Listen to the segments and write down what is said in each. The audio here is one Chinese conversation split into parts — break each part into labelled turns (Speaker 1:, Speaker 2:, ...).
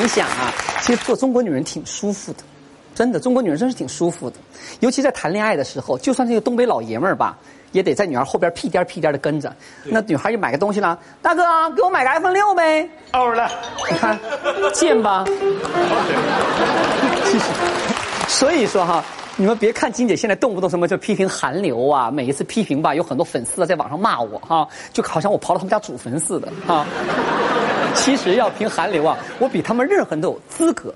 Speaker 1: 你想啊，其实做中国女人挺舒服的，真的，中国女人真是挺舒服的，尤其在谈恋爱的时候，就算这个东北老爷们儿吧，也得在女孩后边屁颠屁颠的跟着。那女孩就买个东西了，大哥给我买个 iPhone 六呗，
Speaker 2: 欧了，
Speaker 1: 你看，贱吧？所以说哈，你们别看金姐现在动不动什么就批评韩流啊，每一次批评吧，有很多粉丝啊在网上骂我哈，就好像我刨了他们家祖坟似的哈。其实要评韩流啊，我比他们任何人都有资格。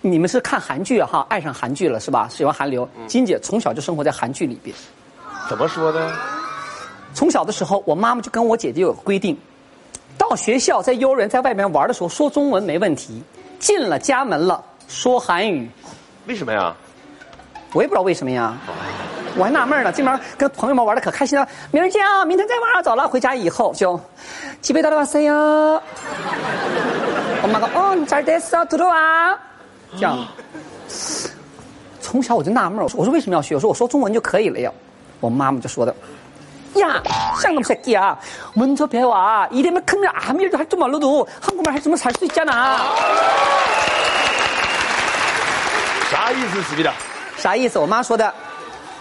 Speaker 1: 你们是看韩剧啊哈，爱上韩剧了是吧？喜欢韩流。金姐从小就生活在韩剧里边，
Speaker 2: 怎么说的？
Speaker 1: 从小的时候，我妈妈就跟我姐姐有个规定，到学校在幼儿园在外面玩的时候说中文没问题，进了家门了说韩语。
Speaker 2: 为什么呀？
Speaker 1: 我也不知道为什么呀，我还纳闷呢，这面跟朋友们玩的可开心了。明儿见啊！明天再玩。走了，回家以后就，吉贝大的哇塞呀！我妈说：“哦，你咋得说嘟嘟啊？”这样，从小我就纳闷，我说我说为什么要学？我说我说中文就可以了呀。我妈妈就说的：“呀，像那么小鸡呀，문서배워이래면큰일아무일도할줄말로도한국말할줄만살수있잖 아。 ”
Speaker 2: 啥意思，吉贝达？
Speaker 1: 啥意思？我妈说的。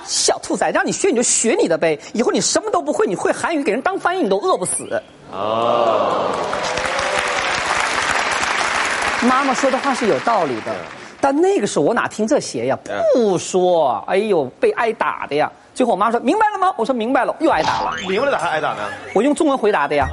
Speaker 1: 小兔崽，让你学你就学你的呗，以后你什么都不会，你会韩语给人当翻译你都饿不死。哦。妈妈说的话是有道理的，但那个时候我哪听这些呀？不说，哎呦，被挨打的呀！最后我妈说明白了吗？我说明白了，又挨打了。
Speaker 2: 明白了咋还挨打呢？
Speaker 1: 我用中文回答的呀。